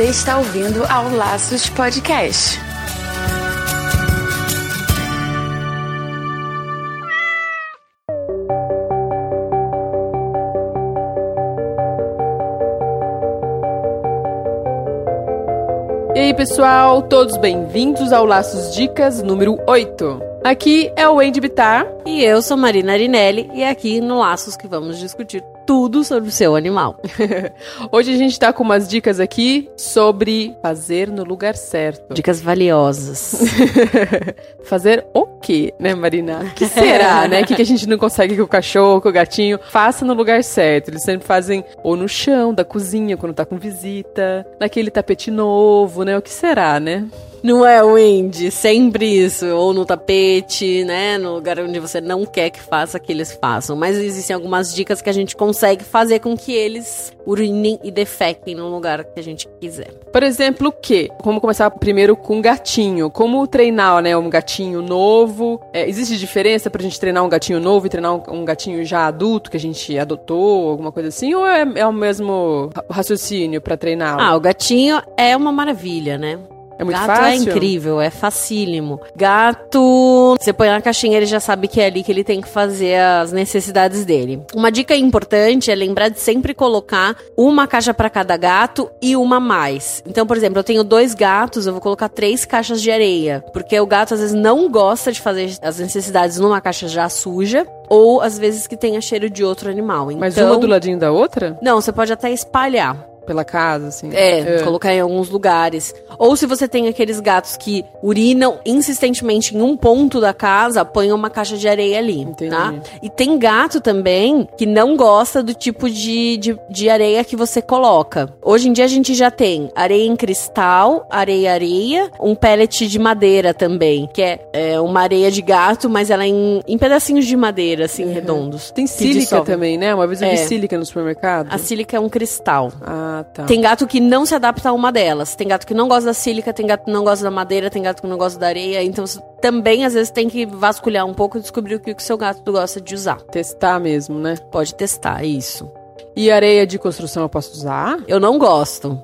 Você está ouvindo ao Laços Podcast. E aí, pessoal, todos bem-vindos ao Laços Dicas número 8. Aqui é o Wendy Bittar. E eu sou Marina Arinelli e é aqui no Laços que vamos discutir tudo sobre o seu animal. Hoje a gente tá com umas dicas aqui sobre fazer no lugar certo. Dicas valiosas. fazer o quê, né, Marina? O que será, né? O que, que a gente não consegue com o cachorro, com o gatinho? Faça no lugar certo. Eles sempre fazem ou no chão da cozinha, quando tá com visita, naquele tapete novo, né? O que será, né? Não é, Wendy? Sempre isso. Ou no tapete, né? No lugar onde você não quer que faça, que eles façam. Mas existem algumas dicas que a gente consegue fazer com que eles urinem e defequem no lugar que a gente quiser. Por exemplo, o quê? Vamos começar primeiro com um gatinho. Como treinar, né? Um gatinho novo. É, existe diferença pra gente treinar um gatinho novo e treinar um, um, gatinho já adulto que a gente adotou, alguma coisa assim? Ou é, é o mesmo raciocínio para treinar? Ah, o gatinho é uma maravilha, né? É muito Gato fácil? é incrível, é facílimo. Gato, você põe na caixinha, ele já sabe que é ali que ele tem que fazer as necessidades dele. Uma dica importante é lembrar de sempre colocar uma caixa para cada gato e uma mais. Então, por exemplo, eu tenho dois gatos, eu vou colocar três caixas de areia, porque o gato às vezes não gosta de fazer as necessidades numa caixa já suja ou às vezes que tenha cheiro de outro animal. Mas então, uma do ladinho da outra? Não, você pode até espalhar pela casa, assim. É, é, colocar em alguns lugares. Ou se você tem aqueles gatos que urinam insistentemente em um ponto da casa, põe uma caixa de areia ali, Entendi. tá? E tem gato também que não gosta do tipo de, de, de, areia que você coloca. Hoje em dia a gente já tem areia em cristal, areia-areia, um pellet de madeira também, que é, é, uma areia de gato, mas ela é em, em pedacinhos de madeira, assim, uhum. redondos. Tem sílica também, né? Uma vez eu vi é. sílica no supermercado. A sílica é um cristal. Ah, tá. Tem gato que não se adapta a uma delas. Tem gato que não gosta da sílica, tem gato que não gosta da madeira, tem gato que não gosta da areia. Então você também às vezes tem que vasculhar um pouco e descobrir o que o seu gato gosta de usar. Testar mesmo, né? Pode testar, isso. E areia de construção eu posso usar? Eu não gosto.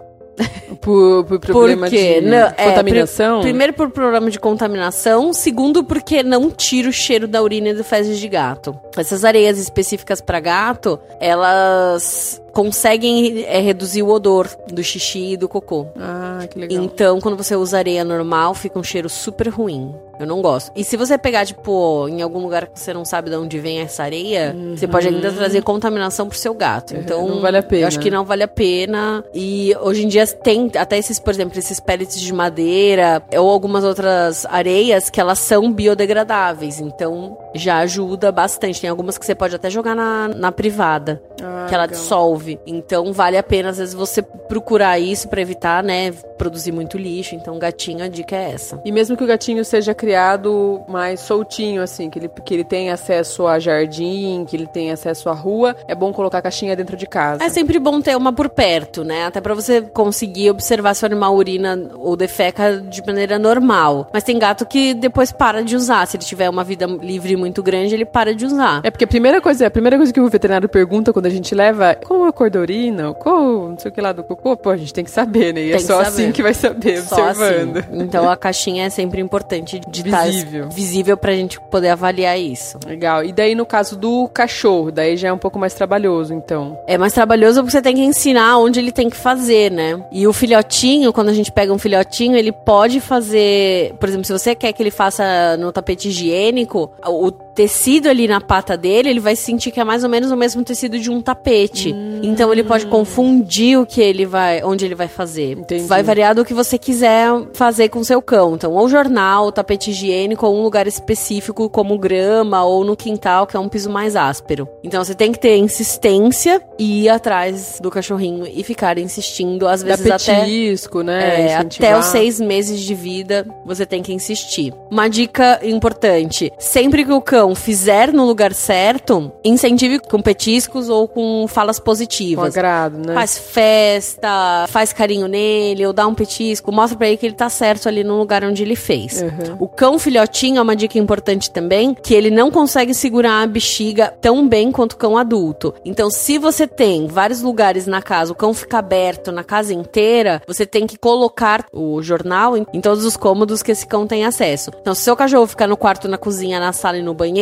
Por, por problema por quê? de não, contaminação? É, pr primeiro por problema de contaminação, segundo porque não tira o cheiro da urina e do fezes de gato. Essas areias específicas para gato, elas conseguem é, reduzir o odor do xixi e do cocô. Ah, que legal. Então, quando você usa areia normal, fica um cheiro super ruim. Eu não gosto. E se você pegar, tipo, em algum lugar que você não sabe de onde vem essa areia, uhum. você pode ainda trazer contaminação pro seu gato. Então, não vale a pena. Eu acho que não vale a pena. E hoje em dia tem até esses, por exemplo, esses pellets de madeira ou algumas outras areias que elas são biodegradáveis. Então, já ajuda bastante. Tem algumas que você pode até jogar na, na privada, ah, que ela legal. dissolve. Então, vale a pena, às vezes, você procurar isso para evitar, né, produzir muito lixo. Então, gatinho, a dica é essa. E mesmo que o gatinho seja criado mais soltinho, assim, que ele, que ele tenha acesso a jardim, que ele tenha acesso à rua, é bom colocar a caixinha dentro de casa. É sempre bom ter uma por perto, né? Até para você conseguir observar se o animal urina ou defeca de maneira normal. Mas tem gato que depois para de usar. Se ele tiver uma vida livre muito grande, ele para de usar. É porque a primeira coisa, a primeira coisa que o veterinário pergunta quando a gente leva, qual é a cor da urina? Qual, não sei o que lá do cocô? Pô, a gente tem que saber, né? E é só assim que vai saber, só observando. Assim. Então a caixinha é sempre importante de visível. estar visível pra gente poder avaliar isso. Legal. E daí no caso do cachorro, daí já é um pouco mais trabalhoso, então. É mais trabalhoso porque você tem que ensinar onde ele tem que fazer, né? E o filhotinho, quando a gente pega um filhotinho, ele pode fazer, por exemplo, se você quer que ele faça no tapete higiênico, o tecido ali na pata dele, ele vai sentir que é mais ou menos o mesmo tecido de um tapete. Hum. Então ele pode confundir o que ele vai, onde ele vai fazer. Entendi. Vai variar do que você quiser fazer com seu cão. Então, ou jornal, tapete higiênico, ou um lugar específico como grama ou no quintal, que é um piso mais áspero. Então você tem que ter insistência e ir atrás do cachorrinho e ficar insistindo, às vezes Dá até petisco, né? é, até os seis meses de vida você tem que insistir. Uma dica importante: sempre que o cão cão fizer no lugar certo, incentive com petiscos ou com falas Com positivas. agrado, né? Faz festa, faz carinho nele, ou dá um petisco, mostra pra ele que ele tá certo ali no lugar onde ele fez. Uhum. O cão filhotinho é uma dica importante também, que ele não consegue segurar a bexiga tão bem quanto o cão adulto. Então, se você tem vários lugares na casa, o cão fica aberto na casa inteira, você tem que colocar o jornal em, em todos os cômodos que esse cão tem acesso. Então, se seu cachorro ficar no quarto, na cozinha, na sala e no banheiro,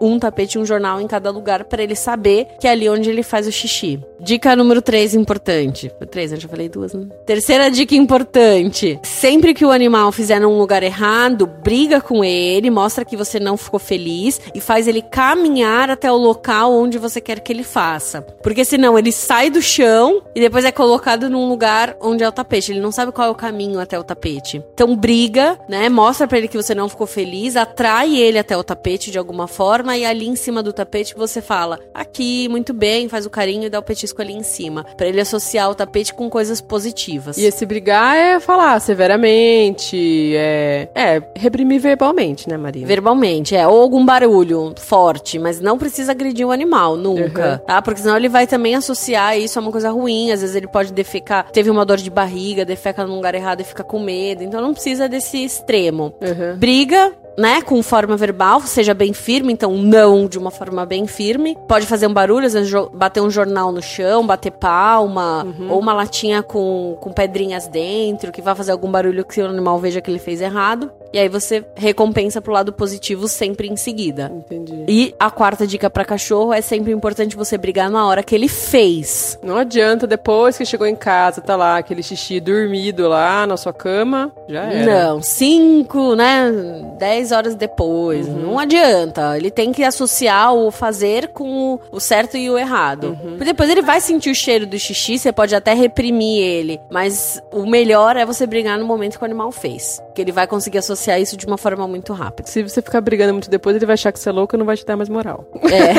um tapete e um jornal em cada lugar pra ele saber que é ali onde ele faz o xixi. Dica número 3 importante. Três, eu já falei duas, né? Terceira dica importante. Sempre que o animal fizer num lugar errado, briga com ele, mostra que você não ficou feliz e faz ele caminhar até o local onde você quer que ele faça. Porque senão ele sai do chão e depois é colocado num lugar onde é o tapete. Ele não sabe qual é o caminho até o tapete. Então briga, né? Mostra pra ele que você não ficou feliz, atrai ele até o tapete de alguma forma e ali em cima do tapete você fala: "Aqui, muito bem", faz o carinho e dá o petisco ali em cima, Pra ele associar o tapete com coisas positivas. E esse brigar é falar severamente, é, é reprimir verbalmente, né, Marina? Verbalmente, é. Ou algum barulho forte, mas não precisa agredir o animal, nunca. Uhum. Tá? Porque senão ele vai também associar isso a uma coisa ruim. Às vezes ele pode defecar, teve uma dor de barriga, defeca num lugar errado e fica com medo. Então não precisa desse extremo. Uhum. Briga, né, com forma verbal, seja bem firme, então não de uma forma bem firme. Pode fazer um barulho, às vezes bater um jornal no chão, bater palma, Uhum. ou uma latinha com, com pedrinhas dentro, que vai fazer algum barulho que o animal veja que ele fez errado. E aí você recompensa pro lado positivo sempre em seguida. Entendi. E a quarta dica pra cachorro é sempre importante você brigar na hora que ele fez. Não adianta depois que chegou em casa, tá lá aquele xixi dormido lá na sua cama, já era. Não, cinco, né? Dez horas depois. Uhum. Não adianta. Ele tem que associar o fazer com o- o certo e o errado. Uhum. Porque depois ele vai sentir o cheiro do xixi, você pode até reprimir ele. Mas o melhor é você brigar no momento que o animal fez. Que ele vai conseguir associar isso de uma forma muito rápida. Se você ficar brigando muito depois, ele vai achar que você é louca e não vai te dar mais moral. É.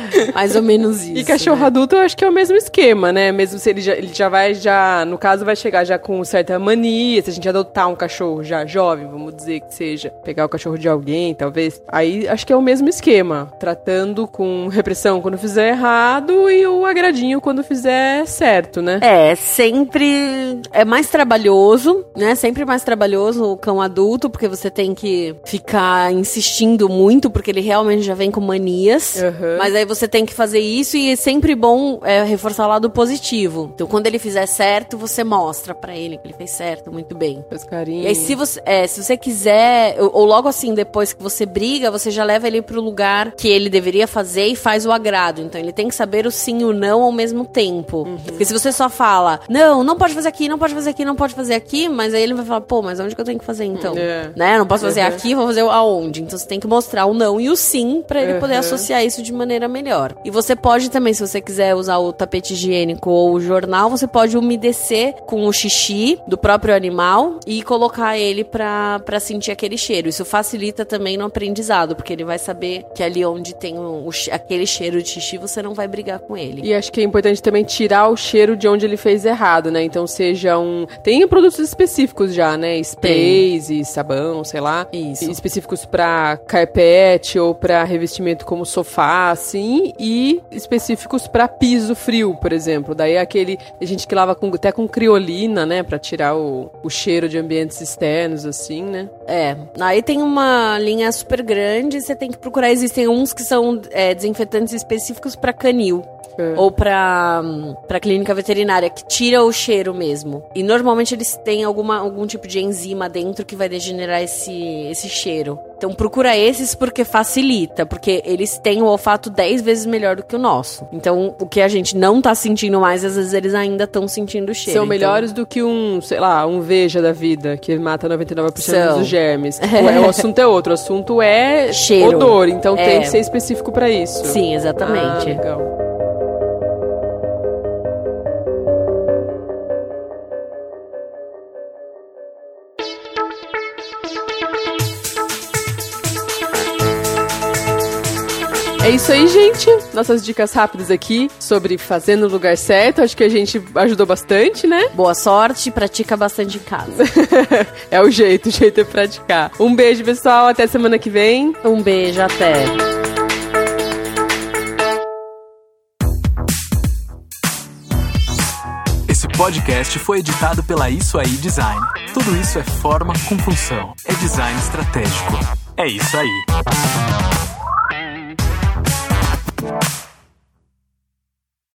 Mais ou menos isso. E cachorro né? adulto eu acho que é o mesmo esquema, né? Mesmo se ele já, ele já vai, já, no caso, vai chegar já com certa mania, se a gente adotar um cachorro já jovem, vamos dizer que seja, pegar o cachorro de alguém, talvez. Aí acho que é o mesmo esquema. Tratando com repressão quando fizer errado e o agradinho quando fizer certo, né? É, sempre é mais trabalhoso, né? Sempre mais trabalhoso o cão adulto, porque você tem que ficar insistindo muito, porque ele realmente já vem com manias. Uhum. Mas aí você tem que fazer isso e é sempre bom é, reforçar o lado positivo. Então, quando ele fizer certo, você mostra pra ele que ele fez certo, muito bem. Faz carinho. E aí, se você, é, se você quiser, ou, ou logo assim, depois que você briga, você já leva ele pro lugar que ele deveria fazer e faz o agrado. Então, ele tem que saber o sim e o não ao mesmo tempo. Porque se você só fala, não, não pode fazer aqui, não pode fazer aqui, não pode fazer aqui, mas aí ele vai falar, pô, mas onde que eu tenho que fazer então? É. Né? Não posso fazer Uhum. aqui, vou fazer aonde? Então, você tem que mostrar o não e o sim pra ele poder Uhum. associar isso de maneira melhor. E você pode também, se você quiser usar o tapete higiênico ou o jornal, você pode umedecer com o xixi do próprio animal e colocar ele pra, pra sentir aquele cheiro. Isso facilita também no aprendizado, porque ele vai saber que ali onde tem o, o aquele cheiro de xixi, você não vai brigar com ele. E acho que é importante também tirar o cheiro de onde ele fez errado, né? Então seja um. Tem produtos específicos já, né? Sprays e sabão, sei lá. Isso. Específicos pra carpete ou pra revestimento como sofá, assim. E específicos pra piso frio, por exemplo. Daí é aquele. Tem gente que lava com, até com criolina, né? Pra tirar o, o cheiro de ambientes externos, assim, né? É, aí tem uma linha super grande, você tem que procurar. Existem uns que são é, desinfetantes específicos pra canil. É. Ou pra, pra clínica veterinária, que tira o cheiro mesmo. E normalmente eles têm alguma, algum tipo de enzima dentro que vai degenerar esse, esse cheiro. Então procura esses porque facilita, porque eles têm o olfato 10 vezes melhor do que o nosso. Então o que a gente não tá sentindo mais, às vezes eles ainda estão sentindo o cheiro. São Então, melhores do que um, sei lá, um Veja da vida, que mata 99% São. dos germes. É, o assunto é outro, o assunto é Cheiro. odor, então É. tem que ser específico pra isso. Sim, Ah, exatamente. legal. É isso aí, gente. Nossas dicas rápidas aqui sobre fazer no lugar certo. Acho que a gente ajudou bastante, né? Boa sorte, pratica bastante em casa. é o jeito, o jeito é praticar. Um beijo, pessoal. Até semana que vem. Um beijo, até. Esse podcast foi editado pela Isso Aí Design. Tudo isso é forma com função. É design estratégico. É isso aí.